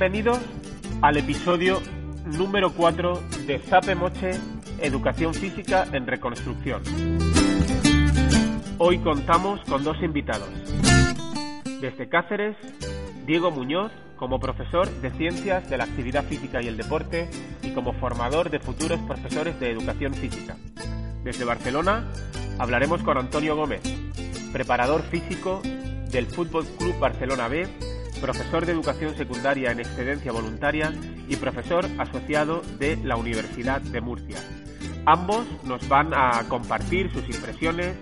Bienvenidos al episodio número 4 de Sape Moche Educación Física en Reconstrucción. Hoy contamos con dos invitados. Desde Cáceres, Diego Muñoz, como profesor de Ciencias de la Actividad Física y el Deporte y como formador de futuros profesores de Educación Física. Desde Barcelona hablaremos con Antonio Gómez, preparador físico del Fútbol Club Barcelona B, profesor de Educación Secundaria en Excedencia Voluntaria y profesor asociado de la Universidad de Murcia. Ambos nos van a compartir sus impresiones,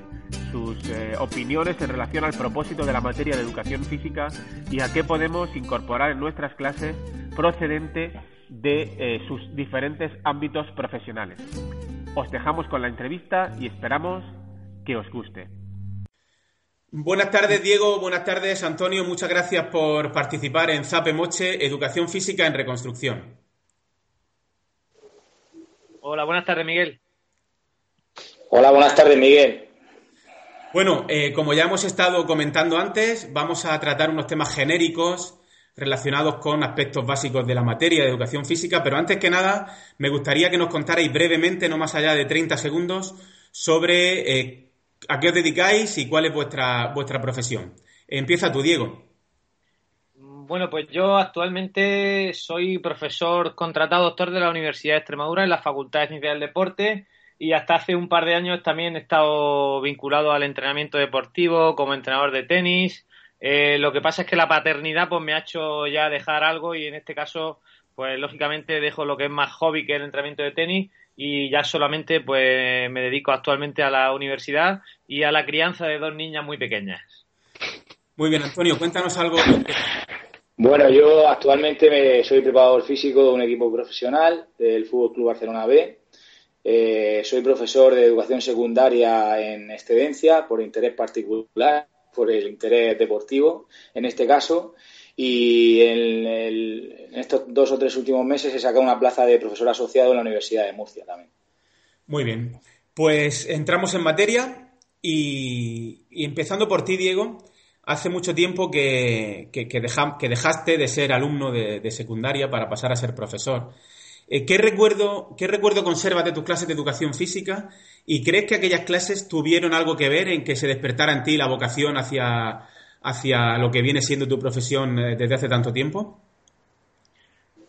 sus eh, opiniones en relación al propósito de la materia de educación física y a qué podemos incorporar en nuestras clases procedente de eh, sus diferentes ámbitos profesionales. Os dejamos con la entrevista y esperamos que os guste. Buenas tardes, Diego. Buenas tardes, Antonio. Muchas gracias por participar en Zape Moche, Educación Física en Reconstrucción. Hola, buenas tardes, Miguel. Hola, buenas tardes, Miguel. Bueno, eh, como ya hemos estado comentando antes, vamos a tratar unos temas genéricos relacionados con aspectos básicos de la materia de educación física, pero antes que nada, me gustaría que nos contarais brevemente, no más allá de 30 segundos, sobre eh, ¿A qué os dedicáis y cuál es vuestra, vuestra profesión? Empieza tú, Diego. Bueno, pues yo actualmente soy profesor contratado doctor de la Universidad de Extremadura en la Facultad de Ciencias del Deporte y hasta hace un par de años también he estado vinculado al entrenamiento deportivo como entrenador de tenis. Eh, lo que pasa es que la paternidad pues me ha hecho ya dejar algo y en este caso pues lógicamente dejo lo que es más hobby que el entrenamiento de tenis y ya solamente pues me dedico actualmente a la universidad y a la crianza de dos niñas muy pequeñas. Muy bien, Antonio, cuéntanos algo. Bueno, yo actualmente soy preparador físico de un equipo profesional del Fútbol Club Barcelona B. Eh, soy profesor de educación secundaria en excedencia por interés particular, por el interés deportivo en este caso y en, estos dos o tres últimos meses he sacado una plaza de profesor asociado en la Universidad de Murcia también. Muy bien, pues entramos en materia y, empezando por ti, Diego, hace mucho tiempo que, dejaste de ser alumno de, secundaria para pasar a ser profesor. Eh, ¿qué, recuerdo, ¿Qué recuerdo conservas de tus clases de educación física y crees que aquellas clases tuvieron algo que ver en que se despertara en ti la vocación hacia hacia lo que viene siendo tu profesión eh, desde hace tanto tiempo?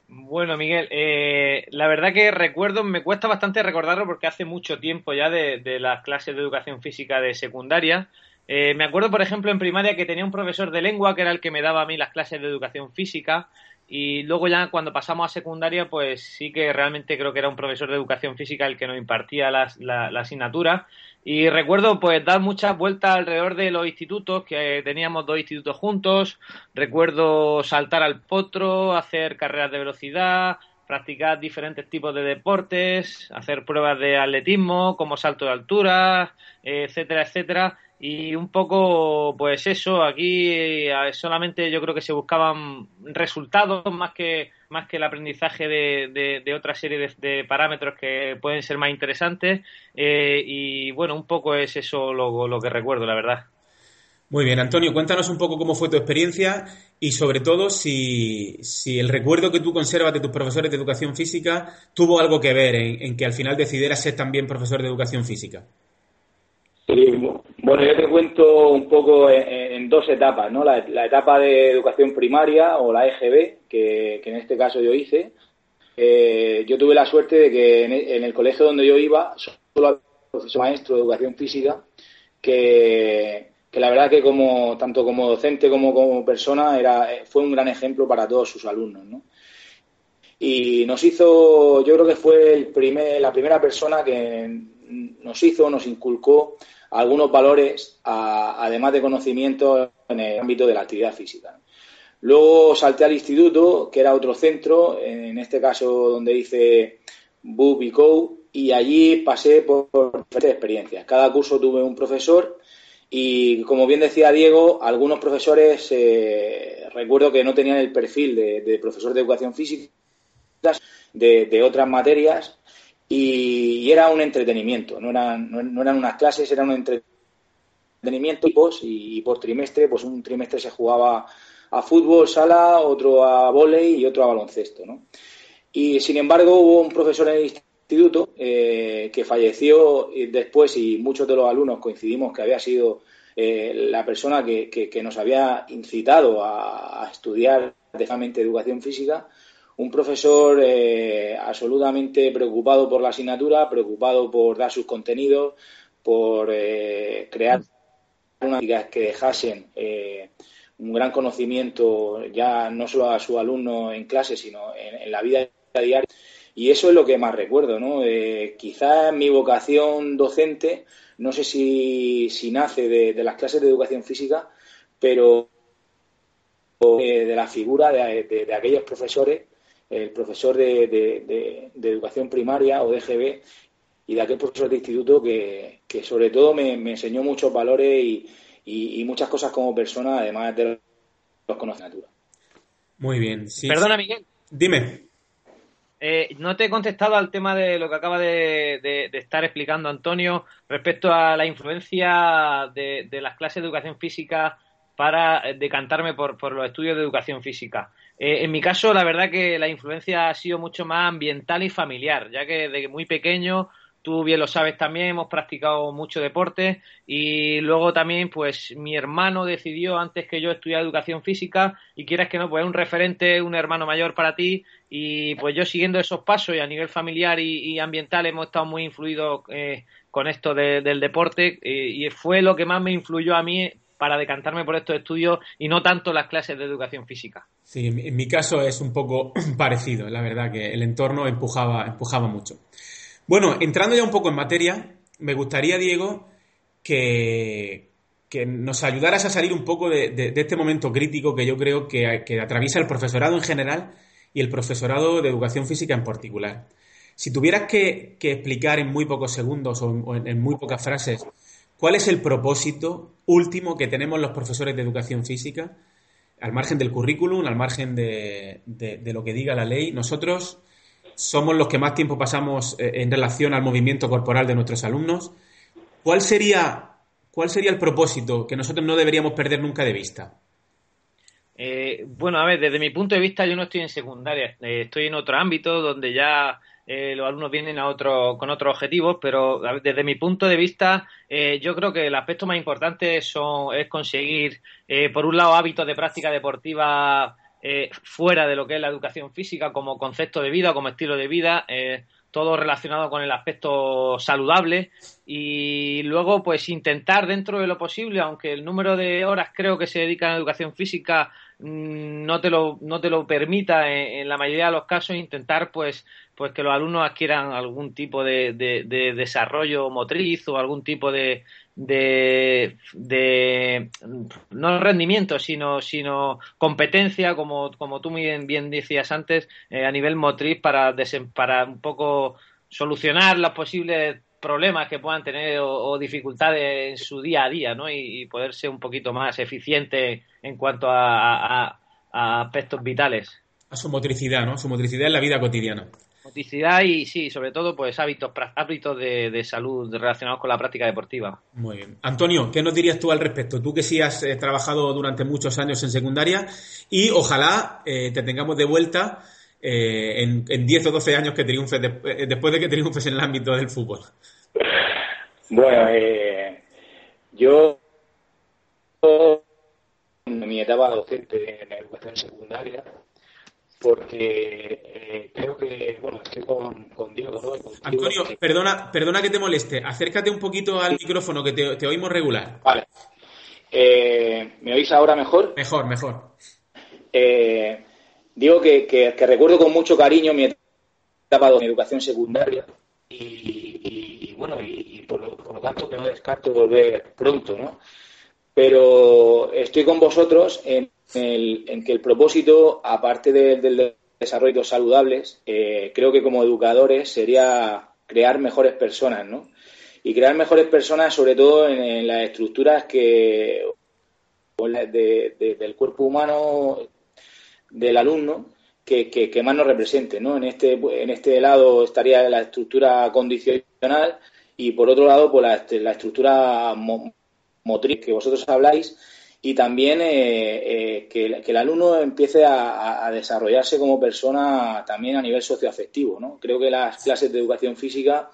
Bueno, Miguel, eh, la verdad que recuerdo, me cuesta bastante recordarlo porque hace mucho tiempo ya de, las clases de educación física de secundaria. Eh, me acuerdo, por ejemplo, en primaria que tenía un profesor de lengua que era el que me daba a mí las clases de educación física y luego ya cuando pasamos a secundaria, pues sí que realmente creo que era un profesor de educación física el que nos impartía la, la asignatura y recuerdo pues dar muchas vueltas alrededor de los institutos, que teníamos dos institutos juntos. Recuerdo saltar al potro, hacer carreras de velocidad, practicar diferentes tipos de deportes, hacer pruebas de atletismo, como salto de altura, etcétera, etcétera y un poco pues eso aquí eh, solamente yo creo que se buscaban resultados más que más que el aprendizaje de, de, otra serie de, parámetros que pueden ser más interesantes. Eh, y bueno un poco es eso lo, lo que recuerdo la verdad. Muy bien Antonio cuéntanos un poco cómo fue tu experiencia y sobre todo si, si el recuerdo que tú conservas de tus profesores de educación física tuvo algo que ver en que al final decidieras ser también profesor de educación física bueno, yo te cuento un poco en, dos etapas, ¿no? La, etapa de educación primaria o la EGB, que, en este caso yo hice. Eh, yo tuve la suerte de que en, el colegio donde yo iba solo había un profesor maestro de educación física que, la verdad que como tanto como docente como como persona era fue un gran ejemplo para todos sus alumnos, ¿no? Y nos hizo, yo creo que fue el primer, la primera persona que nos hizo, nos inculcó algunos valores, además de conocimiento en el ámbito de la actividad física. Luego salté al instituto, que era otro centro, en este caso donde hice BUP y COU, y allí pasé por, diferentes experiencias. Cada curso tuve un profesor y, como bien decía Diego, algunos profesores eh, recuerdo que no tenían el perfil de, profesor de educación física, de otras materias, y, era un entretenimiento, no eran, no, eran unas clases, era un entretenimiento y, y por trimestre, pues un trimestre se jugaba a fútbol, sala, otro a vóley y otro a baloncesto, ¿no? Y sin embargo hubo un profesor en el instituto eh, que falleció después y muchos de los alumnos coincidimos que había sido eh, la persona que, nos había incitado a, estudiar directamente educación física, un profesor eh, absolutamente preocupado por la asignatura, preocupado por dar sus contenidos, por crear unas que dejasen un gran conocimiento ya no solo a sus alumnos en clase, sino en la vida diaria. Y eso es lo que más recuerdo, ¿no? Eh, quizás mi vocación docente, no sé si, si nace de, las clases de educación física, pero eh, de, la figura de, aquellos profesores, el profesor de, educación primaria o de EGB y de aquel profesor de instituto que, sobre todo me, enseñó muchos valores y, muchas cosas como persona, además de los conocimientos. Muy bien. Perdona, Miguel. Dime. Eh, no te he contestado al tema de lo que acaba de, estar explicando Antonio respecto a la influencia de, las clases de educación física para decantarme por, los estudios de educación física. Eh, en mi caso, la verdad que la influencia ha sido mucho más ambiental y familiar, ya que desde muy pequeño Tú bien lo sabes también, hemos practicado mucho deporte y luego también, pues mi hermano decidió antes que yo estudiar educación física y quieras que no, pues es un referente, un hermano mayor para ti y pues yo siguiendo esos pasos y a nivel familiar y, ambiental hemos estado muy influidos eh, con esto del deporte eh, y fue lo que más me influyó a mí para decantarme por estos estudios y no tanto las clases de educación física. Sí, en mi caso es un poco parecido, la verdad que el entorno empujaba, empujaba mucho. Bueno, entrando ya un poco en materia, me gustaría, Diego, que, nos ayudaras a salir un poco de, este momento crítico que yo creo que, atraviesa el profesorado en general y el profesorado de educación física en particular. Si tuvieras que, explicar en muy pocos segundos o, en, muy pocas frases cuál es el propósito último que tenemos los profesores de educación física, al margen del currículum, al margen de, lo que diga la ley, nosotros somos los que más tiempo pasamos eh, en relación al movimiento corporal de nuestros alumnos. ¿Cuál sería, cuál sería el propósito que nosotros no deberíamos perder nunca de vista? Eh, bueno, a ver, desde mi punto de vista yo no estoy en secundaria, eh, estoy en otro ámbito donde ya los alumnos vienen a otro, con otros objetivos, pero desde mi punto de vista yo creo que el aspecto más importante son, es conseguir, por un lado, hábitos de práctica deportiva eh, fuera de lo que es la educación física como concepto de vida, como estilo de vida, eh, todo relacionado con el aspecto saludable y luego pues intentar dentro de lo posible, aunque el número de horas creo que se dedican a educación física no te lo, no te lo permita en, la mayoría de los casos, intentar pues pues que los alumnos adquieran algún tipo de desarrollo motriz o algún tipo de, de, de no rendimiento, sino, sino competencia, como, como tú bien, bien decías antes, eh, a nivel motriz para, para un poco solucionar los posibles problemas que puedan tener o, dificultades en su día a día, ¿no? Y, poder ser un poquito más eficiente en cuanto a, a aspectos vitales. A su motricidad, ¿no? Su motricidad en la vida cotidiana. Motricidad y sí, sobre todo pues hábitos, hábitos de, salud relacionados con la práctica deportiva. Muy bien. Antonio, ¿qué nos dirías tú al respecto? Tú que sí has eh, trabajado durante muchos años en secundaria y ojalá eh, te tengamos de vuelta eh, en, en, 10 o 12 años que triunfes, después de que triunfes en el ámbito del fútbol. Bueno, yo en mi etapa docente en educación secundaria porque eh, creo que, bueno, estoy con, con Diego. Antonio, perdona, perdona que te moleste, acércate un poquito al micrófono que te, oímos regular. Vale. Eh, ¿Me oís ahora mejor? Mejor, mejor. Eh, digo que, recuerdo con mucho cariño mi etapa de educación secundaria y, bueno, y, por, lo, por, lo, tanto que no descarto volver pronto, ¿no? Pero estoy con vosotros en en que el propósito, aparte del desarrollo saludables, eh, creo que como educadores sería crear mejores personas, ¿no? Y crear mejores personas, sobre todo en, las estructuras que del cuerpo humano del alumno que, más nos represente, ¿no? En este, en este lado estaría la estructura condicional y por otro lado, pues la, la estructura motriz que vosotros habláis y también eh, que, el alumno empiece a, desarrollarse como persona también a nivel socioafectivo. ¿no? Creo que las clases de educación física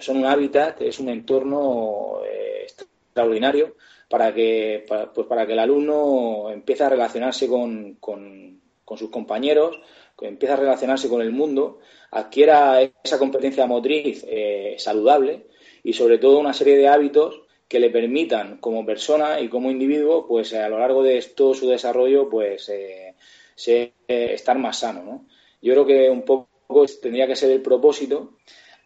son un hábitat, es un entorno extraordinario para que, pues para que el alumno empiece a relacionarse con, con, sus compañeros, que empiece a relacionarse con el mundo, adquiera esa competencia motriz eh, saludable y sobre todo una serie de hábitos que le permitan como persona y como individuo, pues a lo largo de todo su desarrollo, pues eh, estar más sano. ¿no? Yo creo que un poco tendría que ser el propósito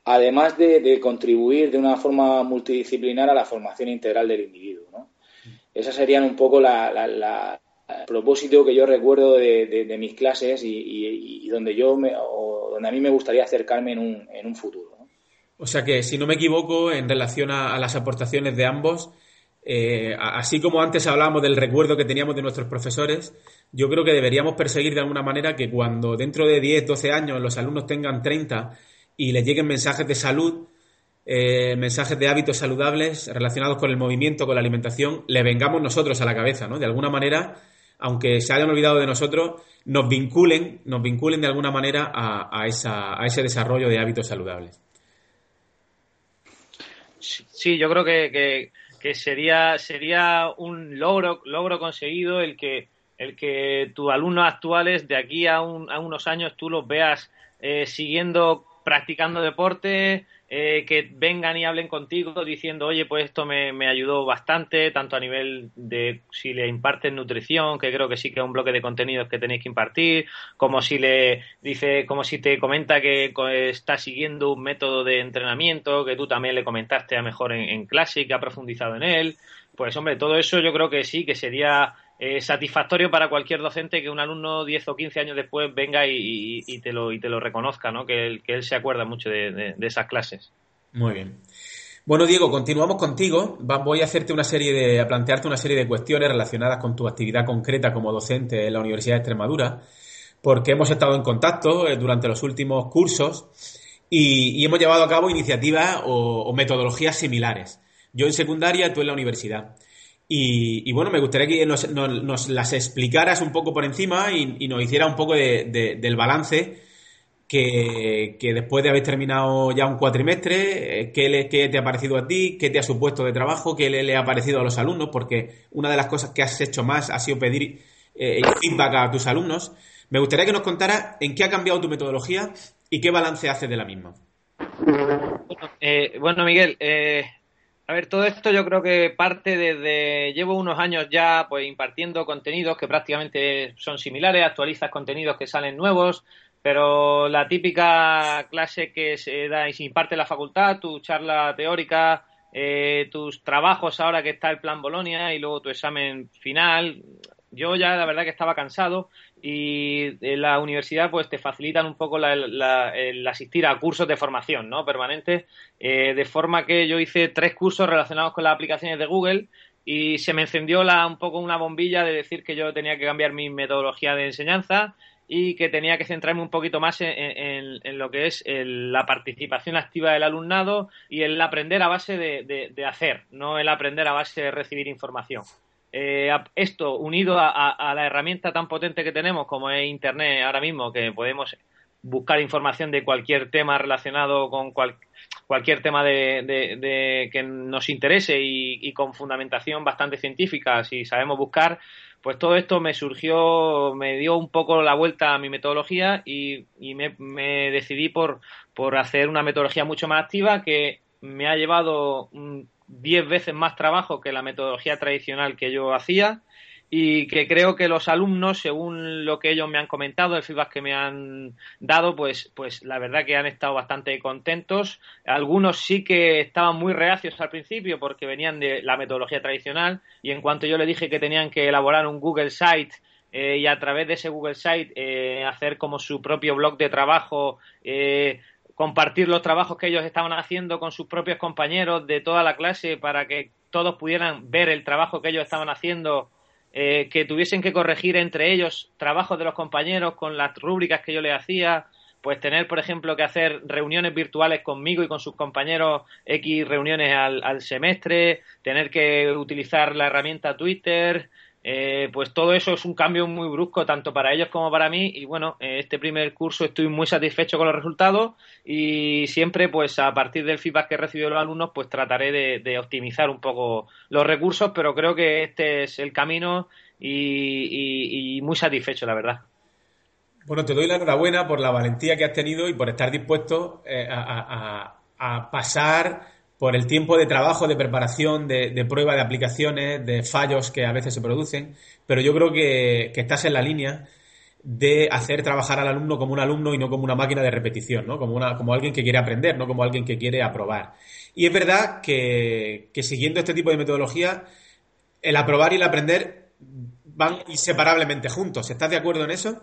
además de, contribuir de una forma multidisciplinar a la formación integral del individuo. ¿no? Esas serían un poco la, el propósito que yo recuerdo de, mis clases y, donde yo me, o donde a mí me gustaría acercarme en un, en un futuro. O sea que, si no me equivoco, en relación a, las aportaciones de ambos, eh, así como antes hablábamos del recuerdo que teníamos de nuestros profesores, yo creo que deberíamos perseguir de alguna manera que cuando dentro de 10, 12 años los alumnos tengan 30 y les lleguen mensajes de salud, eh, mensajes de hábitos saludables relacionados con el movimiento, con la alimentación, le vengamos nosotros a la cabeza, ¿no? De alguna manera, aunque se hayan olvidado de nosotros, nos vinculen, nos vinculen de alguna manera a, a, esa, a ese desarrollo de hábitos saludables. Sí, yo creo que, que, sería, sería un logro, logro conseguido el que, el que tus alumnos actuales de aquí a, un, a unos años tú los veas eh, siguiendo practicando deporte, eh, que vengan y hablen contigo diciendo, oye, pues esto me, me, ayudó bastante, tanto a nivel de si le imparten nutrición, que creo que sí que es un bloque de contenidos que tenéis que impartir, como si le dice, como si te comenta que está siguiendo un método de entrenamiento, que tú también le comentaste a mejor en, en clase y que ha profundizado en él. Pues hombre, todo eso yo creo que sí, que sería eh, satisfactorio para cualquier docente que un alumno 10 o 15 años después venga y, te, lo, y te lo reconozca, ¿no? que, él, se acuerda mucho de, esas clases. Muy bien. Bueno, Diego, continuamos contigo. voy a hacerte una serie de, a plantearte una serie de cuestiones relacionadas con tu actividad concreta como docente en la Universidad de Extremadura, porque hemos estado en contacto eh, durante los últimos cursos y, hemos llevado a cabo iniciativas o metodologías similares. Yo en secundaria, tú en la universidad. Y, bueno, me gustaría que nos, las explicaras un poco por encima y, nos hiciera un poco de, del balance que, después de haber terminado ya un cuatrimestre, eh, ¿qué, ¿qué, te ha parecido a ti? ¿Qué te ha supuesto de trabajo? ¿Qué le, ha parecido a los alumnos? Porque una de las cosas que has hecho más ha sido pedir eh, feedback a tus alumnos. Me gustaría que nos contaras en qué ha cambiado tu metodología y qué balance haces de la misma. Eh, bueno, Miguel, eh, a ver, todo esto yo creo que parte desde. Llevo unos años ya pues impartiendo contenidos que prácticamente son similares, actualizas contenidos que salen nuevos, pero la típica clase que se da y se imparte la facultad, tu charla teórica, eh, tus trabajos ahora que está el plan Bolonia y luego tu examen final. Yo ya la verdad que estaba cansado y en la universidad pues te facilitan un poco el asistir a cursos de formación no permanentes eh, de forma que yo hice tres cursos relacionados con las aplicaciones de Google y se me encendió la, un poco una bombilla de decir que yo tenía que cambiar mi metodología de enseñanza y que tenía que centrarme un poquito más en, lo que es la participación activa del alumnado y el aprender a base de hacer, no el aprender a base de recibir información. Eh, esto unido a, la herramienta tan potente que tenemos como es Internet ahora mismo, que podemos buscar información de cualquier tema relacionado con cualquier tema de, que nos interese y, con fundamentación bastante científica, si sabemos buscar, pues todo esto me surgió, me dio un poco la vuelta a mi metodología y, me, decidí por, por hacer una metodología mucho más activa que me ha llevado diez veces más trabajo que la metodología tradicional que yo hacía y que creo que los alumnos, según lo que ellos me han comentado, el feedback que me han dado, pues, pues la verdad que han estado bastante contentos. Algunos sí que estaban muy reacios al principio porque venían de la metodología tradicional y en cuanto yo le dije que tenían que elaborar un Google Site eh, y a través de ese Google Site eh, hacer como su propio blog de trabajo, eh, compartir los trabajos que ellos estaban haciendo con sus propios compañeros de toda la clase para que todos pudieran ver el trabajo que ellos estaban haciendo, eh, que tuviesen que corregir entre ellos trabajos de los compañeros con las rúbricas que yo les hacía, pues tener, por ejemplo, que hacer reuniones virtuales conmigo y con sus compañeros, X reuniones al, semestre, tener que utilizar la herramienta Twitter, eh, pues todo eso es un cambio muy brusco tanto para ellos como para mí. Y bueno, eh, este primer curso estoy muy satisfecho con los resultados. Y siempre pues a partir del feedback que he recibido los alumnos pues trataré de, optimizar un poco los recursos, pero creo que este es el camino y muy satisfecho la verdad. Bueno, te doy la enhorabuena por la valentía que has tenido y por estar dispuesto eh, a, pasar por el tiempo de trabajo, de preparación, de, prueba de aplicaciones, de fallos que a veces se producen, pero yo creo que, estás en la línea de hacer trabajar al alumno como un alumno y no como una máquina de repetición, ¿no? Como, una, como alguien que quiere aprender, no como alguien que quiere aprobar. Y es verdad que, siguiendo este tipo de metodología, el aprobar y el aprender van inseparablemente juntos. ¿Estás de acuerdo en eso?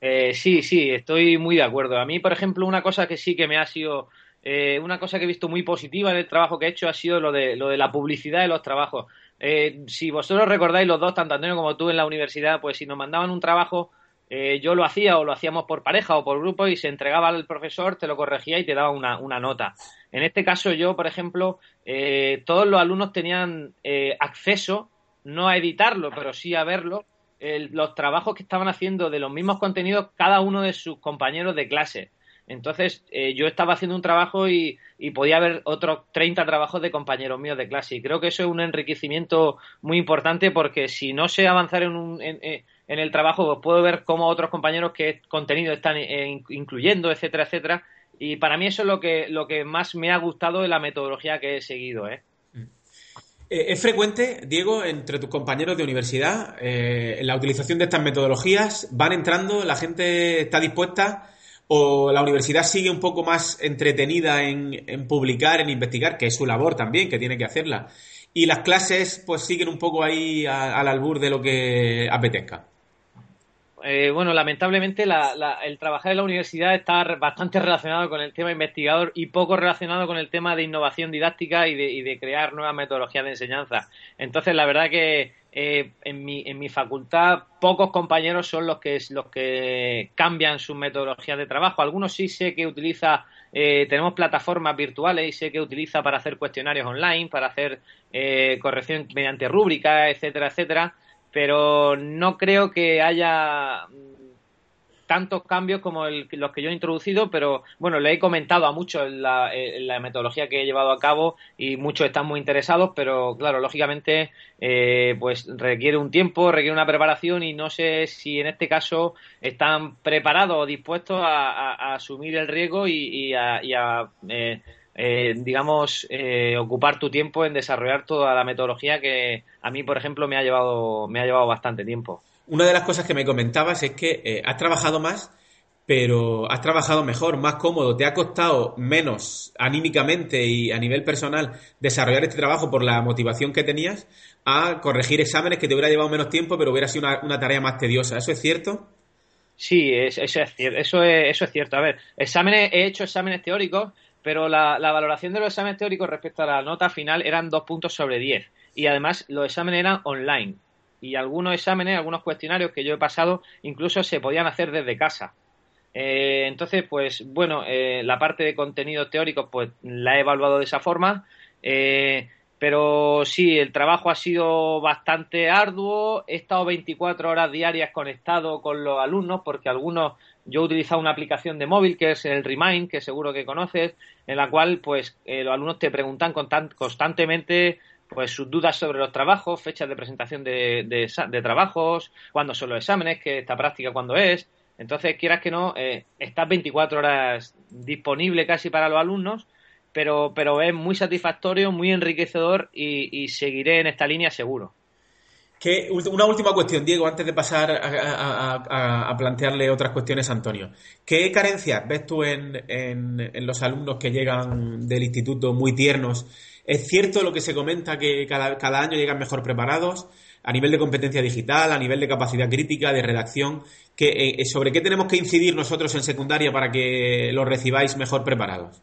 Eh, sí, sí, estoy muy de acuerdo. A mí, por ejemplo, una cosa que sí que me ha sido, eh, una cosa que he visto muy positiva en el trabajo que he hecho ha sido lo de, lo de la publicidad de los trabajos. Eh, si vosotros recordáis los dos, tanto Antonio como tú en la universidad, pues si nos mandaban un trabajo, yo lo hacía o lo hacíamos por pareja o por grupo y se entregaba al profesor, te lo corregía y te daba una, una nota. En este caso yo, por ejemplo, todos los alumnos tenían acceso, no a editarlo, pero sí a verlo los trabajos que estaban haciendo de los mismos contenidos cada uno de sus compañeros de clase. Entonces, eh, yo estaba haciendo un trabajo y, podía haber otros 30 trabajos de compañeros míos de clase. Y creo que eso es un enriquecimiento muy importante porque si no sé avanzar en, un, en, el trabajo, pues puedo ver cómo otros compañeros qué contenido están eh, incluyendo, etcétera, etcétera. Y para mí eso es lo que, lo que más me ha gustado de la metodología que he seguido. ¿eh? Eh, ¿Es frecuente, Diego, entre tus compañeros de universidad, eh, la utilización de estas metodologías? ¿Van entrando? ¿La gente está dispuesta? ¿O la universidad sigue un poco más entretenida en, publicar, en investigar, que es su labor también, que tiene que hacerla? Y las clases, pues siguen un poco ahí al albur de lo que apetezca. Eh, bueno, lamentablemente el trabajar en la universidad está bastante relacionado con el tema investigador y poco relacionado con el tema de innovación didáctica y de, crear nuevas metodologías de enseñanza. Entonces, la verdad que eh, en, mi, en mi facultad pocos compañeros son los que, los que cambian sus metodologías de trabajo. Algunos sí sé que utiliza, eh, tenemos plataformas virtuales y sé que utiliza para hacer cuestionarios online, para hacer corrección mediante rúbricas, etcétera, etcétera pero no creo que haya tantos cambios como los que yo he introducido, pero bueno, le he comentado a muchos en la, metodología que he llevado a cabo y muchos están muy interesados, pero claro, lógicamente, eh, pues requiere un tiempo, requiere una preparación y no sé si en este caso están preparados o dispuestos a, asumir el riesgo y, a, eh, eh, digamos, eh, ocupar tu tiempo en desarrollar toda la metodología que a mí, por ejemplo, me ha llevado, me ha llevado bastante tiempo. Una de las cosas que me comentabas es que eh, has trabajado más, pero has trabajado mejor, más cómodo. ¿Te ha costado menos anímicamente y a nivel personal desarrollar este trabajo por la motivación que tenías a corregir exámenes que te hubiera llevado menos tiempo, pero hubiera sido una, tarea más tediosa? ¿Eso es cierto? Sí, eso, es, eso, es, eso es cierto. A ver, exámenes, he hecho exámenes teóricos pero la, valoración de los exámenes teóricos respecto a la nota final eran dos puntos sobre diez. Y además los exámenes eran online. Y algunos exámenes, algunos cuestionarios que yo he pasado, incluso se podían hacer desde casa. Eh, entonces, pues bueno, eh, la parte de contenidos teóricos, pues la he evaluado de esa forma. Eh, pero sí, el trabajo ha sido bastante arduo. He estado 24 horas diarias conectado con los alumnos porque algunos yo he utilizado una aplicación de móvil que es el Remind, que seguro que conoces, en la cual pues eh, los alumnos te preguntan constantemente pues sus dudas sobre los trabajos, fechas de presentación de, de, trabajos, cuándo son los exámenes, que esta práctica cuándo es. Entonces, quieras que no, eh, estás 24 horas disponible casi para los alumnos, pero, pero es muy satisfactorio, muy enriquecedor y seguiré en esta línea seguro una última cuestión, Diego, antes de pasar a, plantearle otras cuestiones a Antonio. ¿Qué carencias ves tú en, los alumnos que llegan del instituto muy tiernos? ¿Es cierto lo que se comenta que cada, año llegan mejor preparados a nivel de competencia digital, a nivel de capacidad crítica, de redacción? Eh, eh, ¿Sobre qué tenemos que incidir nosotros en secundaria para que los recibáis mejor preparados?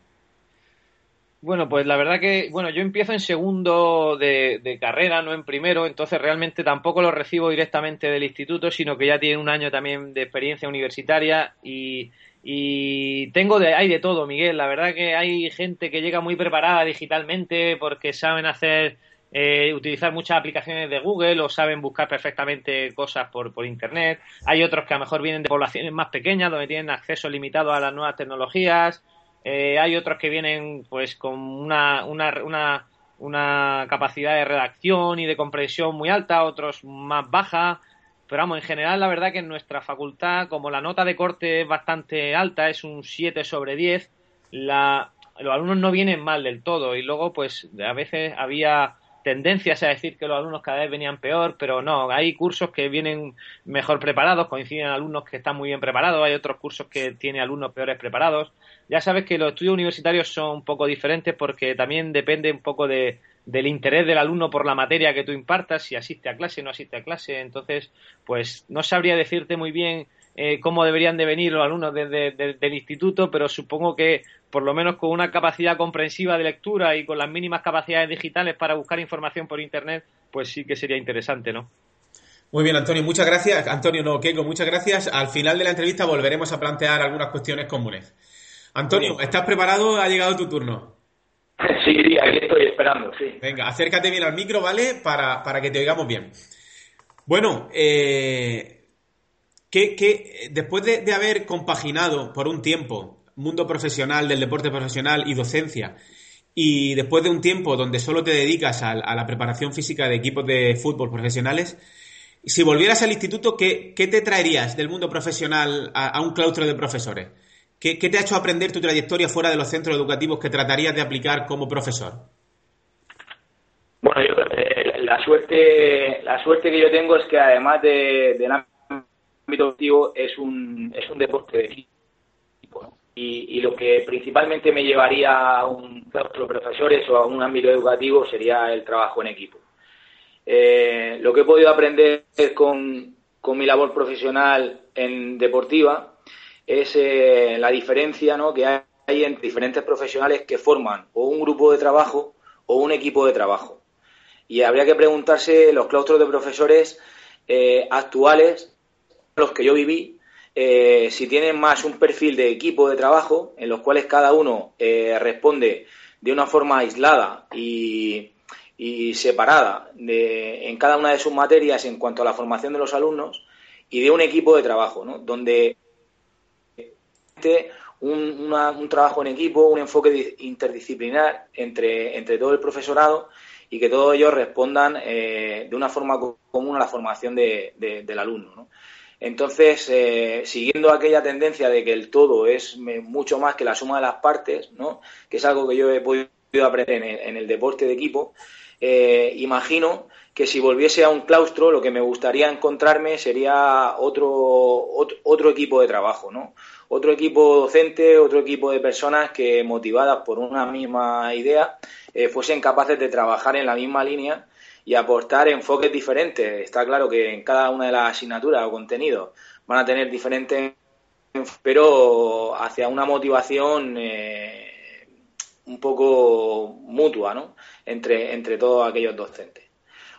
Bueno, pues la verdad que, bueno, yo empiezo en segundo de, carrera, no en primero, entonces realmente tampoco lo recibo directamente del instituto, sino que ya tiene un año también de experiencia universitaria y, y tengo de, hay de todo, Miguel. La verdad que hay gente que llega muy preparada digitalmente porque saben hacer, eh, utilizar muchas aplicaciones de Google o saben buscar perfectamente cosas por, por Internet. Hay otros que a lo mejor vienen de poblaciones más pequeñas donde tienen acceso limitado a las nuevas tecnologías eh, hay otros que vienen pues con una, una, una, capacidad de redacción y de comprensión muy alta, otros más baja. Pero vamos, en general la verdad que en nuestra facultad, como la nota de corte es bastante alta, es un 7 sobre 10, la, los alumnos no vienen mal del todo y luego pues a veces había tendencias a decir que los alumnos cada vez venían peor, pero no, hay cursos que vienen mejor preparados, coinciden alumnos que están muy bien preparados, hay otros cursos que tienen alumnos peores preparados. Ya sabes que los estudios universitarios son un poco diferentes porque también depende un poco de, del interés del alumno por la materia que tú impartas, si asiste a clase no asiste a clase. Entonces, pues no sabría decirte muy bien eh, cómo deberían de venir los alumnos del instituto, pero supongo que por lo menos con una capacidad comprensiva de lectura y con las mínimas capacidades digitales para buscar información por Internet, pues sí que sería interesante, ¿no? Muy bien, Antonio, muchas gracias. Antonio, no, Keiko, muchas gracias. Al final de la entrevista volveremos a plantear algunas cuestiones comunes. Antonio, ¿estás preparado? Ha llegado tu turno. Sí, aquí estoy esperando, sí. Venga, acércate bien al micro, ¿vale? Para, para que te oigamos bien. Bueno, eh, que, después de, haber compaginado por un tiempo mundo profesional del deporte profesional y docencia, y después de un tiempo donde solo te dedicas a, la preparación física de equipos de fútbol profesionales, si volvieras al instituto, ¿qué, te traerías del mundo profesional a, un claustro de profesores? ¿Qué, te ha hecho aprender tu trayectoria fuera de los centros educativos que tratarías de aplicar como profesor? Bueno, eh, la suerte la suerte que yo tengo es que además de, de la ámbito deportivo es un, es un deporte de equipo. Y, y, lo que principalmente me llevaría a un claustro de profesores o a un ámbito educativo sería el trabajo en equipo. Eh, lo que he podido aprender con, con mi labor profesional en deportiva es eh, la diferencia ¿no? que hay entre diferentes profesionales que forman o un grupo de trabajo o un equipo de trabajo. Y habría que preguntarse los claustros de profesores eh, actuales los que yo viví, eh, si tienen más un perfil de equipo de trabajo, en los cuales cada uno eh, responde de una forma aislada y, separada de, en cada una de sus materias en cuanto a la formación de los alumnos, y de un equipo de trabajo, ¿no? donde un, un trabajo en equipo, un enfoque interdisciplinar entre, entre todo el profesorado y que todos ellos respondan eh, de una forma común a la formación de, del alumno. ¿no? Entonces, eh, siguiendo aquella tendencia de que el todo es mucho más que la suma de las partes, ¿no? que es algo que yo he podido aprender en el, deporte de equipo, eh, imagino que si volviese a un claustro, lo que me gustaría encontrarme sería otro, otro, equipo de trabajo, ¿no? Otro equipo docente, otro equipo de personas que, motivadas por una misma idea, eh, fuesen capaces de trabajar en la misma línea y aportar enfoques diferentes. Está claro que en cada una de las asignaturas o contenidos van a tener diferentes, pero hacia una motivación eh, un poco mutua, ¿no? Entre, entre todos aquellos docentes.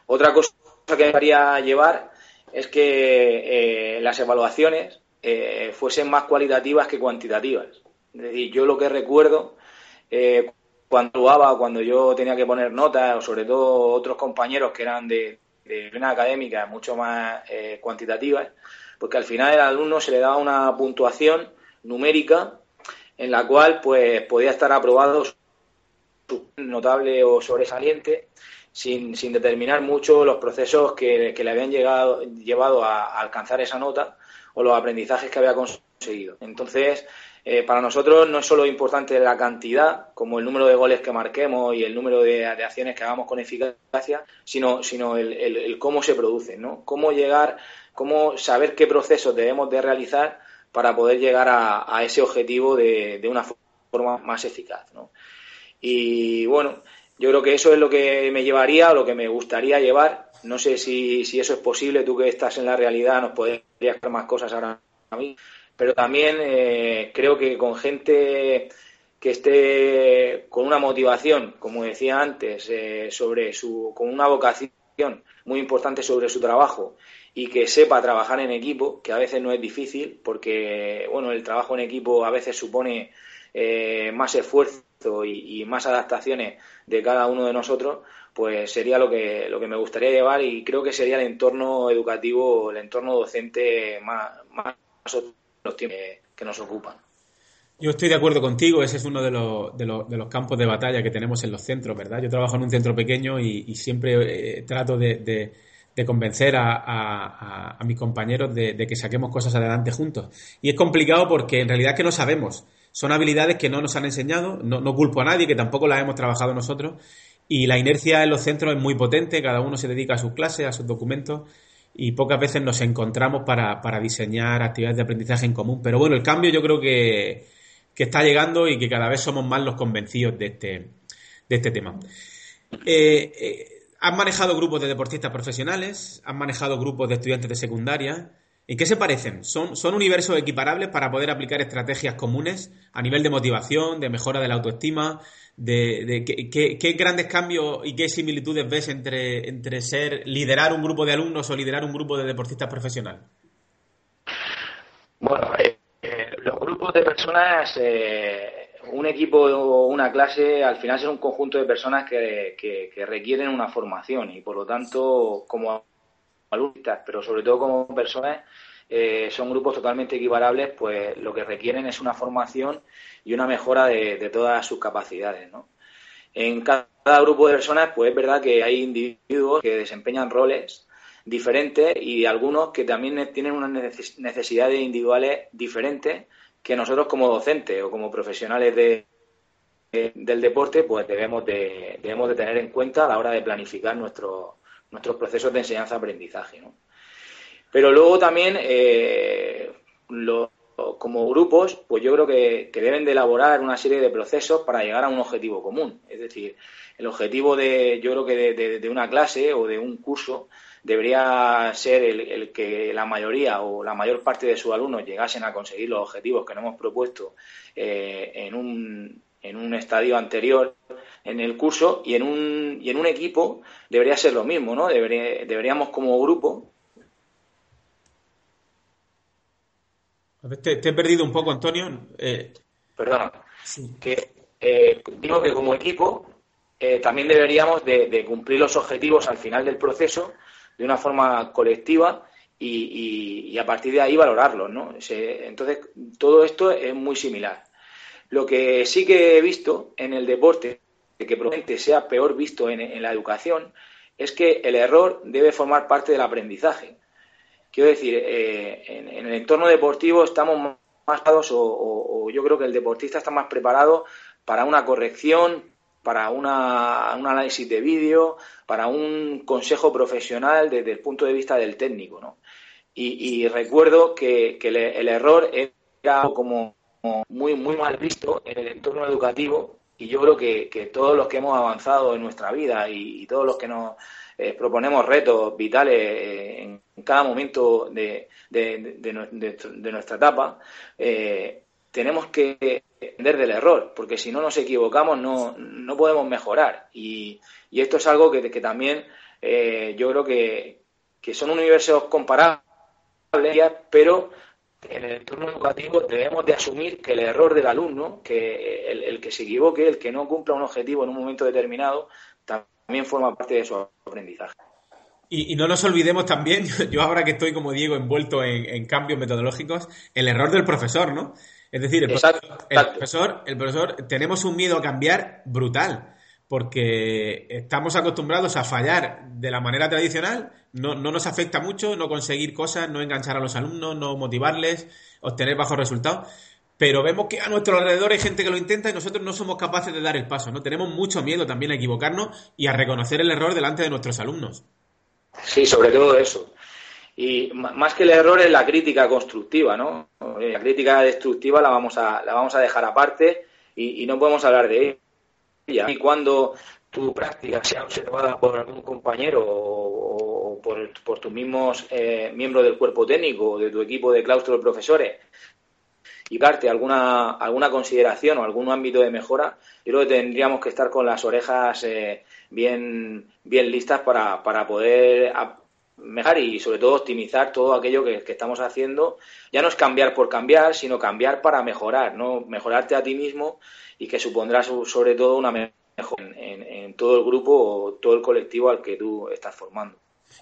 Otra cosa que me haría llevar es que eh, las evaluaciones eh, fuesen más cualitativas que cuantitativas. Es yo lo que recuerdo cuando cuando yo tenía que poner notas, o sobre todo otros compañeros que eran de, una académica mucho más eh, cuantitativas, porque al final al alumno se le daba una puntuación numérica en la cual pues podía estar aprobado notable o sobresaliente sin, sin determinar mucho los procesos que, le habían llegado, llevado a alcanzar esa nota o los aprendizajes que había conseguido. Entonces, eh, para nosotros no es solo importante la cantidad, como el número de goles que marquemos y el número de, acciones que hagamos con eficacia, sino, sino el, cómo se produce, ¿no? Cómo llegar, cómo saber qué procesos debemos de realizar para poder llegar a, ese objetivo de, una forma más eficaz, ¿no? Y bueno, yo creo que eso es lo que me llevaría o lo que me gustaría llevar. No sé si, si eso es posible, tú que estás en la realidad nos podrías dar más cosas ahora mí pero también eh, creo que con gente que esté con una motivación, como decía antes, eh, sobre su, con una vocación muy importante sobre su trabajo y que sepa trabajar en equipo, que a veces no es difícil, porque bueno, el trabajo en equipo a veces supone eh, más esfuerzo y, más adaptaciones de cada uno de nosotros, pues sería lo que, lo que me gustaría llevar y creo que sería el entorno educativo, el entorno docente más, más que nos ocupan. Yo estoy de acuerdo contigo, ese es uno de los, de, los, de los, campos de batalla que tenemos en los centros, ¿verdad? Yo trabajo en un centro pequeño y, siempre eh, trato de, convencer a, mis compañeros de, que saquemos cosas adelante juntos. Y es complicado porque en realidad es que no sabemos. Son habilidades que no nos han enseñado, no, no culpo a nadie, que tampoco las hemos trabajado nosotros. Y la inercia en los centros es muy potente, cada uno se dedica a sus clases, a sus documentos y pocas veces nos encontramos para, para diseñar actividades de aprendizaje en común. Pero bueno, el cambio yo creo que, que está llegando y que cada vez somos más los convencidos de este, de este tema. Eh, eh, has manejado grupos de deportistas profesionales, has manejado grupos de estudiantes de secundaria. ¿En qué se parecen? ¿Son, ¿Son universos equiparables para poder aplicar estrategias comunes a nivel de motivación, de mejora de la autoestima? De, ¿qué, grandes cambios y qué similitudes ves entre, entre ser liderar un grupo de alumnos o liderar un grupo de deportistas profesionales? Bueno, eh, los grupos de personas, eh, un equipo o una clase, al final es un conjunto de personas que, requieren una formación y por lo tanto, como alumnos, pero sobre todo como personas, eh, son grupos totalmente equiparables, pues lo que requieren es una formación y una mejora de, todas sus capacidades, ¿no? En cada grupo de personas, pues es verdad que hay individuos que desempeñan roles diferentes y algunos que también tienen unas necesidades individuales diferentes que nosotros como docentes o como profesionales de, del deporte pues debemos de, debemos de tener en cuenta a la hora de planificar nuestros nuestros procesos de enseñanza-aprendizaje. Pero luego también, eh, como grupos, pues yo creo que, deben de elaborar una serie de procesos para llegar a un objetivo común. Es decir, el objetivo de, yo creo que de una clase o de un curso debería ser el, que la mayoría o la mayor parte de sus alumnos llegasen a conseguir los objetivos que nos hemos propuesto eh, en, un, en un estadio anterior en el curso y en un, y en un equipo debería ser lo mismo, ¿no? deberíamos como grupo Te, he perdido un poco, Antonio. Eh... Perdona. Que, eh, digo que como equipo eh, también deberíamos de, cumplir los objetivos al final del proceso de una forma colectiva y, a partir de ahí valorarlo, ¿no? entonces, todo esto es muy similar. Lo que sí que he visto en el deporte, que probablemente sea peor visto en, la educación, es que el error debe formar parte del aprendizaje. Quiero decir, eh, en, el entorno deportivo estamos más preparados o, yo creo que el deportista está más preparado para una corrección, para una, un análisis de vídeo, para un consejo profesional desde el punto de vista del técnico. ¿no? Y, recuerdo que, el, error era como muy, muy mal visto en el entorno educativo y yo creo que, todos los que hemos avanzado en nuestra vida y, todos los que nos eh, proponemos retos vitales eh, en cada momento de, de, nuestra etapa, eh, tenemos que aprender del error, porque si no nos equivocamos no, no podemos mejorar. Y, y esto es algo que, que también yo creo que, que son universos comparables, pero en el entorno educativo debemos de asumir que el error del alumno, que el, que se equivoque, el que no cumpla un objetivo en un momento determinado, también forma parte de su aprendizaje. Y, y, no nos olvidemos también, yo ahora que estoy como Diego envuelto en, en, cambios metodológicos, el error del profesor, ¿no? Es decir, el, profesor, el, profesor, tenemos un miedo a cambiar brutal, porque estamos acostumbrados a fallar de la manera tradicional, no, no nos afecta mucho no conseguir cosas, no enganchar a los alumnos, no motivarles, obtener bajos resultados. Pero vemos que a nuestro alrededor hay gente que lo intenta y nosotros no somos capaces de dar el paso, ¿no? Tenemos mucho miedo también a equivocarnos y a reconocer el error delante de nuestros alumnos. Sí, sobre todo eso. Y más que el error es la crítica constructiva, ¿no? La crítica destructiva la vamos a, la vamos a dejar aparte y, no podemos hablar de ella. Y cuando tu práctica sea observada por algún compañero o, por, por, tus mismos eh, miembros del cuerpo técnico o de tu equipo de claustro de profesores y darte alguna, alguna consideración o algún ámbito de mejora, yo creo que tendríamos que estar con las orejas eh, bien, bien listas para, para poder mejorar y sobre todo optimizar todo aquello que, estamos haciendo. Ya no es cambiar por cambiar, sino cambiar para mejorar, ¿no? Mejorarte a ti mismo y que supondrá sobre todo una mejora en, en todo el grupo o todo el colectivo al que tú estás formando.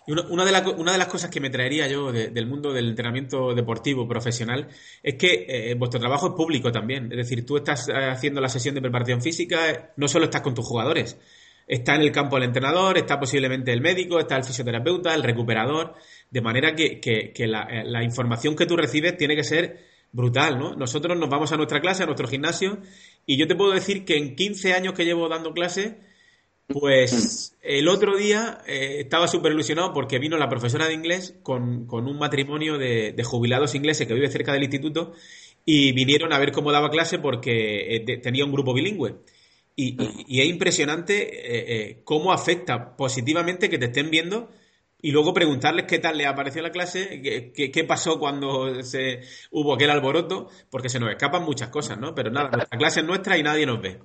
Y una, de una, de las cosas que me traería yo del mundo del entrenamiento deportivo profesional es que eh, vuestro trabajo es público también. Es decir, tú estás eh, haciendo la sesión de preparación física, no solo estás con tus jugadores, está en el campo el entrenador, está posiblemente el médico, está el fisioterapeuta, el recuperador, de manera que, la, eh, información que tú recibes tiene que ser brutal, ¿no? Nosotros nos vamos a nuestra clase, a nuestro gimnasio, y yo te puedo decir que en 15 años que llevo dando clase, pues el otro día eh, estaba súper ilusionado porque vino la profesora de inglés con, un matrimonio de, jubilados ingleses que vive cerca del instituto y vinieron a ver cómo daba clase porque eh, tenía un grupo bilingüe. Y, es impresionante eh, cómo afecta positivamente que te estén viendo y luego preguntarles qué tal les apareció la clase, qué, qué, pasó cuando se hubo aquel alboroto, porque se nos escapan muchas cosas, ¿no? Pero nada, la clase es nuestra y nadie nos ve.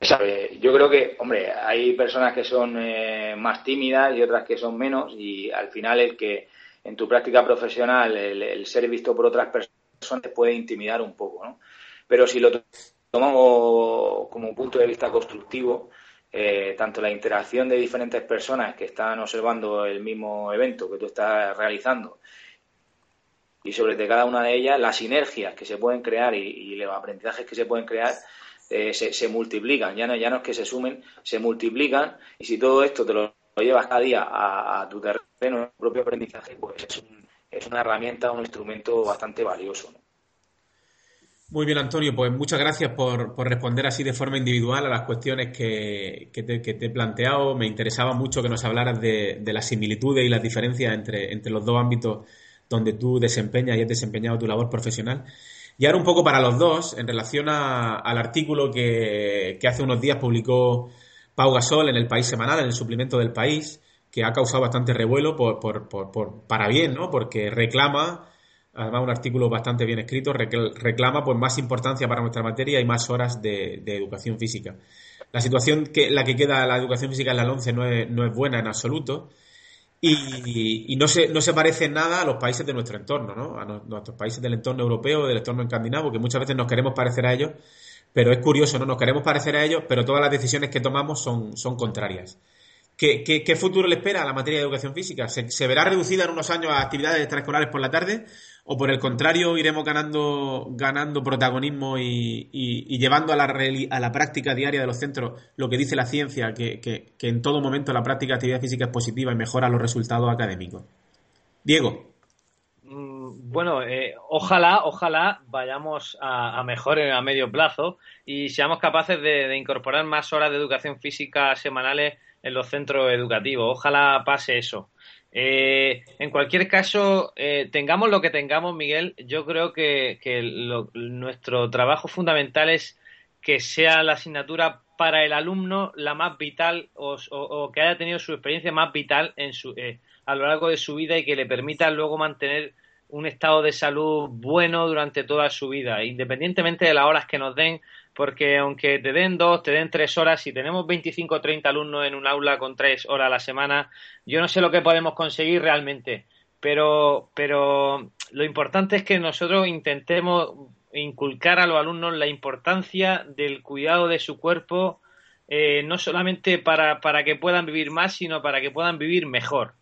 Yo creo que, hombre, hay personas que son eh, más tímidas y otras que son menos y al final el que en tu práctica profesional el, ser visto por otras personas te puede intimidar un poco, ¿no? Pero si lo tomamos como punto de vista constructivo, eh, tanto la interacción de diferentes personas que están observando el mismo evento que tú estás realizando y sobre cada una de ellas las sinergias que se pueden crear y los aprendizajes que se pueden crear eh, se, multiplican, ya no, ya no es que se sumen, se multiplican y si todo esto te lo, llevas cada día a, tu terreno, tu propio aprendizaje, pues es, es una herramienta, un instrumento bastante valioso. Muy bien, Antonio, pues muchas gracias por, responder así de forma individual a las cuestiones que, te, he planteado. Me interesaba mucho que nos hablaras de, de, las similitudes y las diferencias entre, entre los dos ámbitos donde tú desempeñas y has desempeñado tu labor profesional. Y ahora un poco para los dos, en relación al artículo que, hace unos días publicó Pau Gasol en el País Semanal, en el suplemento del País, que ha causado bastante revuelo por, por, por, para bien, ¿no? Porque reclama, además un artículo bastante bien escrito, reclama pues más importancia para nuestra materia y más horas de, educación física. La situación que la que queda la educación física en la 11 no es, no es buena en absoluto y, no, se, no se parece nada a los países de nuestro entorno, ¿no? A nuestros países del entorno europeo, del entorno escandinavo, que muchas veces nos queremos parecer a ellos, pero es curioso, ¿no? Nos queremos parecer a ellos, pero todas las decisiones que tomamos son, son contrarias. ¿Qué, qué, futuro le espera a la materia de educación física? ¿Se, ¿Se, verá reducida en unos años a actividades extraescolares por la tarde? ¿O por el contrario iremos ganando, ganando protagonismo y, llevando a la, a la práctica diaria de los centros lo que dice la ciencia, que, que, en todo momento la práctica de actividad física es positiva y mejora los resultados académicos? Diego. Mm, bueno, eh, ojalá, ojalá vayamos a, mejor a medio plazo y seamos capaces de incorporar más horas de educación física semanales en los centros educativos. Ojalá pase eso. Eh, en cualquier caso, eh, tengamos lo que tengamos, Miguel, yo creo que, nuestro trabajo fundamental es que sea la asignatura para el alumno la más vital o, que haya tenido su experiencia más vital en su, eh, a lo largo de su vida y que le permita luego mantener un estado de salud bueno durante toda su vida, independientemente de las horas que nos den, porque aunque te den dos, te den tres horas, si tenemos 25 o 30 alumnos en un aula con tres horas a la semana, yo no sé lo que podemos conseguir realmente, pero, pero lo importante es que nosotros intentemos inculcar a los alumnos la importancia del cuidado de su cuerpo, eh, no solamente para, para que puedan vivir más, sino para que puedan vivir mejor.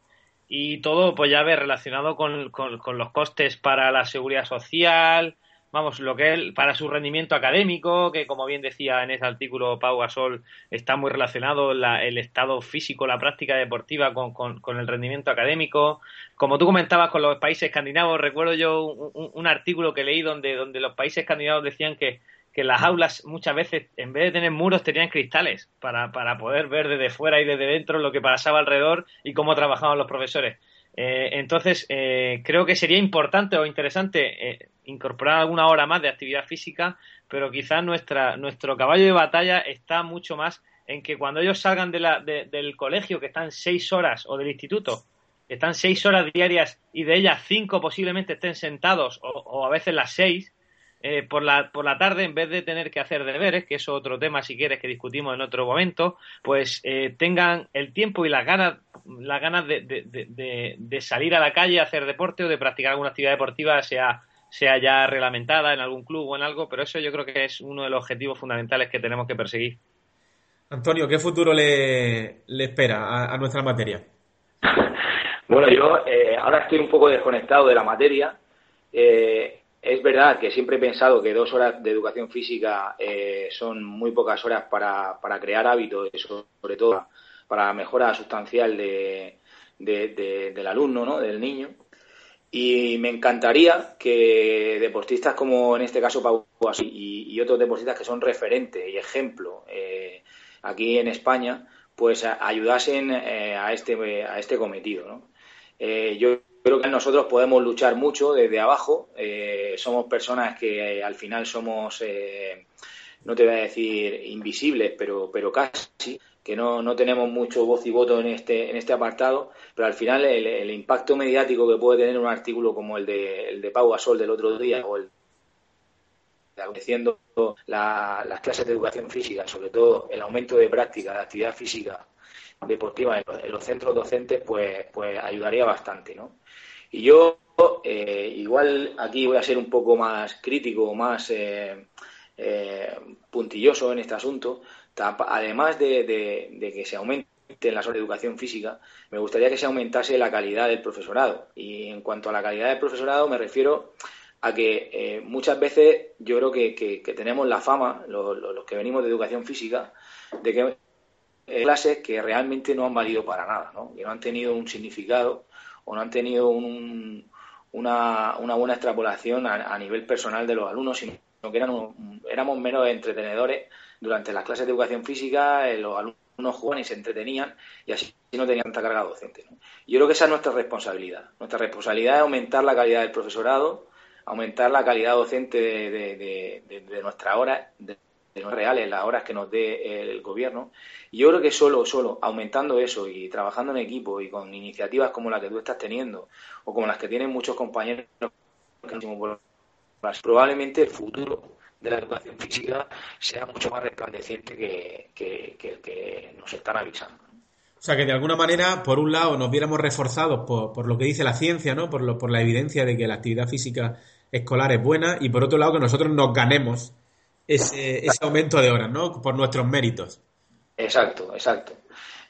Y todo pues ya ve relacionado con, con, los costes para la seguridad social, vamos, lo que es para su rendimiento académico, que como bien decía en ese artículo Pau Gasol, está muy relacionado el estado físico, la práctica deportiva con, con, el rendimiento académico. Como tú comentabas con los países escandinavos, recuerdo yo un, artículo que leí donde, donde los países escandinavos decían que, que las aulas muchas veces, en vez de tener muros, tenían cristales para, para poder ver desde fuera y desde dentro lo que pasaba alrededor y cómo trabajaban los profesores. Eh, entonces, eh, creo que sería importante o interesante eh, incorporar alguna hora más de actividad física, pero quizás nuestra, nuestro caballo de batalla está mucho más en que cuando ellos salgan de del colegio, que están seis horas, o del instituto, están seis horas diarias y de ellas cinco posiblemente estén sentados o, a veces las seis, eh, por, la, por la tarde, en vez de tener que hacer deberes, que es otro tema si quieres que discutimos en otro momento, pues eh, tengan el tiempo y las ganas, las ganas de, de, de, salir a la calle a hacer deporte o de practicar alguna actividad deportiva, sea, sea ya reglamentada en algún club o en algo, pero eso yo creo que es uno de los objetivos fundamentales que tenemos que perseguir. Antonio, ¿qué futuro le, le espera a, nuestra materia? Bueno, yo eh, ahora estoy un poco desconectado de la materia. Eh, es verdad que siempre he pensado que dos horas de educación física eh, son muy pocas horas para, para crear hábitos, sobre todo para la mejora sustancial de, del alumno, ¿no? del niño. Y me encantaría que deportistas como en este caso Pau y, y otros deportistas que son referente y ejemplo eh, aquí en España, pues ayudasen eh, a, este, a este cometido. ¿no? yo creo que nosotros podemos luchar mucho desde abajo. Eh, somos personas que eh, al final somos, eh, no te voy a decir invisibles, pero, pero casi, que no, no tenemos mucho voz y voto en este, en este apartado, pero al final el, impacto mediático que puede tener un artículo como el de, el de Pau Gasol del otro día o el diciendo las clases de educación física, sobre todo el aumento de práctica de actividad física deportiva en los, centros docentes, pues, pues ayudaría bastante, ¿no? Y yo, eh, igual aquí voy a ser un poco más crítico, más eh, eh, puntilloso en este asunto. Además de, que se aumente en horas de educación física, me gustaría que se aumentase la calidad del profesorado. Y en cuanto a la calidad del profesorado, me refiero a que muchas veces yo creo que, tenemos la fama, los, que venimos de educación física, de que clases que realmente no han valido para nada, ¿no? que no han tenido un significado o no han tenido una, una, buena extrapolación a, nivel personal de los alumnos, sino que eran, éramos menos entretenedores durante las clases de educación física, eh, los alumnos jugaban y se entretenían y así no tenían tanta carga docente. Yo creo que esa es nuestra responsabilidad. Nuestra responsabilidad es aumentar la calidad del profesorado, aumentar la calidad docente de, de nuestra hora, de reales, las horas que nos dé el gobierno. Y yo creo que solo, solo aumentando eso y trabajando en equipo y con iniciativas como la que tú estás teniendo o como las que tienen muchos compañeros, probablemente el futuro de la educación física sea mucho más resplandeciente que, que, el que nos están avisando. O sea, que de alguna manera, por un lado, nos viéramos reforzados por, por lo que dice la ciencia, ¿no? Por, lo, por la evidencia de que la actividad física escolar es buena, y por otro lado, que nosotros nos ganemos ese, ese aumento de horas, ¿no? Por nuestros méritos. Exacto, exacto.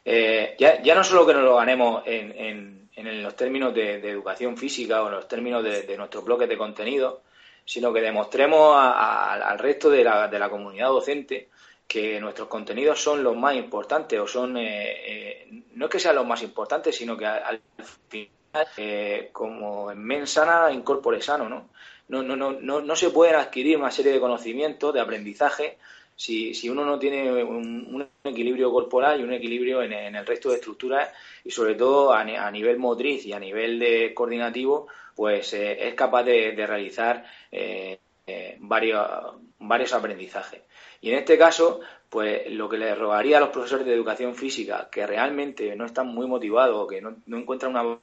Eh, ya, ya, no solo que nos lo ganemos en, en, los términos de, educación física o en los términos de, nuestros bloques de contenido, sino que demostremos al resto de la, de la comunidad docente que nuestros contenidos son los más importantes o son, eh, eh, no es que sean los más importantes, sino que al, final, como en mens sana, incorpore sano, ¿no? No, no, no, no, no se pueden adquirir una serie de conocimientos, de aprendizaje, si, si uno no tiene un, equilibrio corporal y un equilibrio en, el resto de estructuras y sobre todo a, nivel motriz y a nivel de coordinativo, pues eh, es capaz de, realizar eh, eh, varios, varios aprendizajes. Y en este caso, pues lo que le rogaría a los profesores de educación física que realmente no están muy motivados, que no, no encuentran una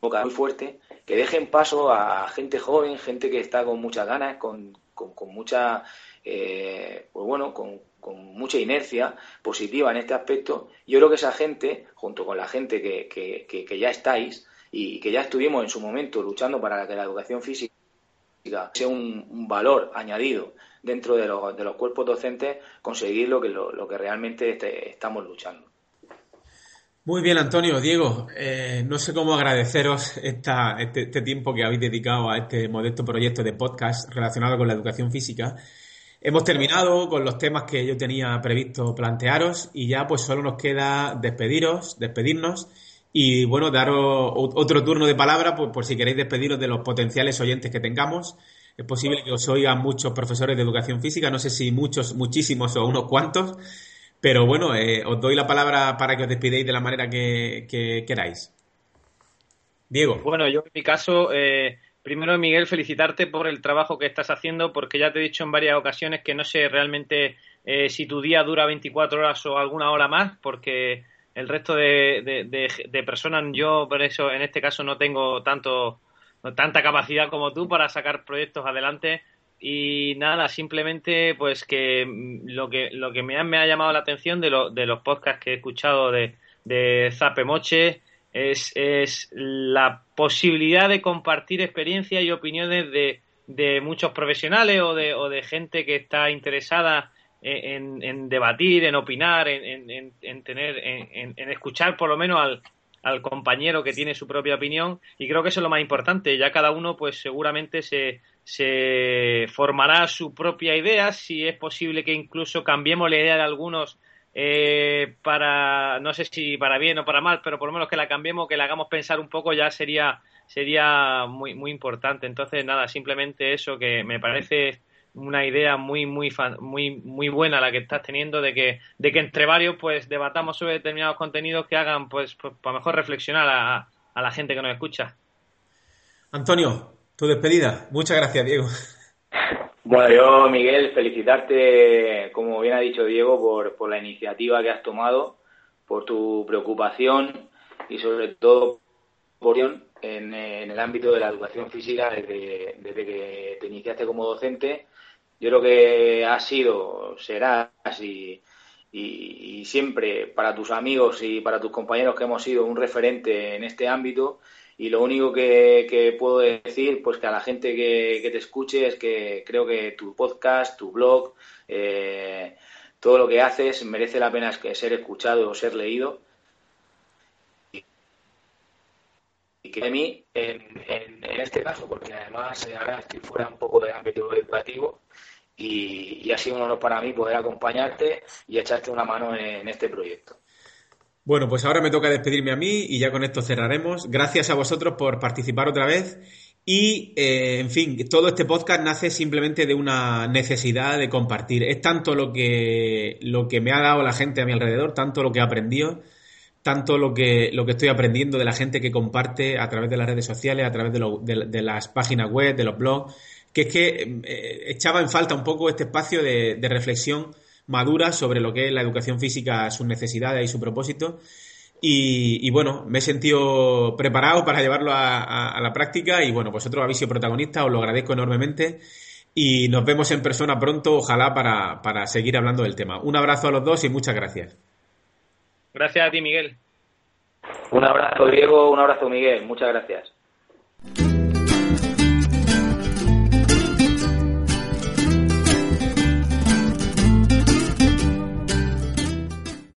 muy fuerte, que dejen paso a gente joven, gente que está con muchas ganas, con, con, mucha, eh, pues bueno, con, mucha inercia positiva en este aspecto. Yo creo que esa gente, junto con la gente que, que, que, ya estáis y que ya estuvimos en su momento luchando para que la educación física sea un, valor añadido dentro de, los, de los cuerpos docentes, conseguir lo que, lo, que realmente este, estamos luchando. Muy bien, Antonio, Diego, eh, no sé cómo agradeceros este, este, tiempo que habéis dedicado a este modesto proyecto de podcast relacionado con la educación física. Hemos terminado con los temas que yo tenía previsto plantearos y ya pues solo nos queda despediros, despedirnos y bueno, daros otro turno de palabra por, por si queréis despediros de los potenciales oyentes que tengamos. Es posible que os oigan muchos profesores de educación física, no sé si muchos, muchísimos o unos cuantos. Pero bueno, eh, os doy la palabra para que os despidéis de la manera que, queráis. Diego. Bueno, yo en mi caso, eh, primero Miguel, felicitarte por el trabajo que estás haciendo, porque ya te he dicho en varias ocasiones que no sé realmente eh, si tu día dura 24 horas o alguna hora más, porque el resto de, de, personas. Yo, por eso, en este caso, no tengo tanto tanta capacidad como tú para sacar proyectos adelante. Y nada, simplemente pues que lo que, lo que me, ha, me ha llamado la atención de, lo, de los podcasts que he escuchado de, de Zape Moche es, la posibilidad de compartir experiencias y opiniones de, de muchos profesionales o de, o de gente que está interesada en, debatir, en opinar, en, en tener, en, escuchar por lo menos al, al compañero que tiene su propia opinión y creo que eso es lo más importante. Ya cada uno pues seguramente se, se formará su propia idea, si es posible que incluso cambiemos la idea de algunos eh, para, no sé si para bien o para mal, pero por lo menos que la cambiemos, que la hagamos pensar un poco ya sería, sería muy, muy importante. Entonces nada, simplemente eso que me parece una idea muy muy muy muy buena la que estás teniendo de que de que entre varios pues debatamos sobre determinados contenidos que hagan pues, pues para mejor reflexionar a, a, la gente que nos escucha Antonio tu despedida muchas gracias Diego bueno yo Miguel felicitarte como bien ha dicho Diego por, la iniciativa que has tomado por tu preocupación y sobre todo por en, el ámbito de la educación física desde, que te iniciaste como docente yo creo que ha sido, será así y, siempre para tus amigos y para tus compañeros que hemos sido un referente en este ámbito. Y lo único que, puedo decir, pues que a la gente que, te escuche es que creo que tu podcast, tu blog, eh, todo lo que haces merece la pena ser escuchado o ser leído. Y que de mí, en, este caso, porque además ahora estoy fuera un poco del ámbito educativo, y, ha sido un honor para mí poder acompañarte y echarte una mano en, este proyecto. Bueno, pues ahora me toca despedirme a mí y ya con esto cerraremos. Gracias a vosotros por participar otra vez. Y, eh, en fin, todo este podcast nace simplemente de una necesidad de compartir. Es tanto lo que, lo que me ha dado la gente a mi alrededor, tanto lo que he aprendido, tanto lo que, lo que estoy aprendiendo de la gente que comparte a través de las redes sociales, a través de las páginas web, de los blogs que es que eh, echaba en falta un poco este espacio de, reflexión madura sobre lo que es la educación física, sus necesidades y su propósito. Y, bueno, me he sentido preparado para llevarlo a, la práctica y bueno, vosotros habéis sido protagonistas, os lo agradezco enormemente y nos vemos en persona pronto, ojalá, para, para seguir hablando del tema. Un abrazo a los dos y muchas gracias. Gracias a ti, Miguel. Un abrazo, Diego, un abrazo, Miguel. Muchas gracias.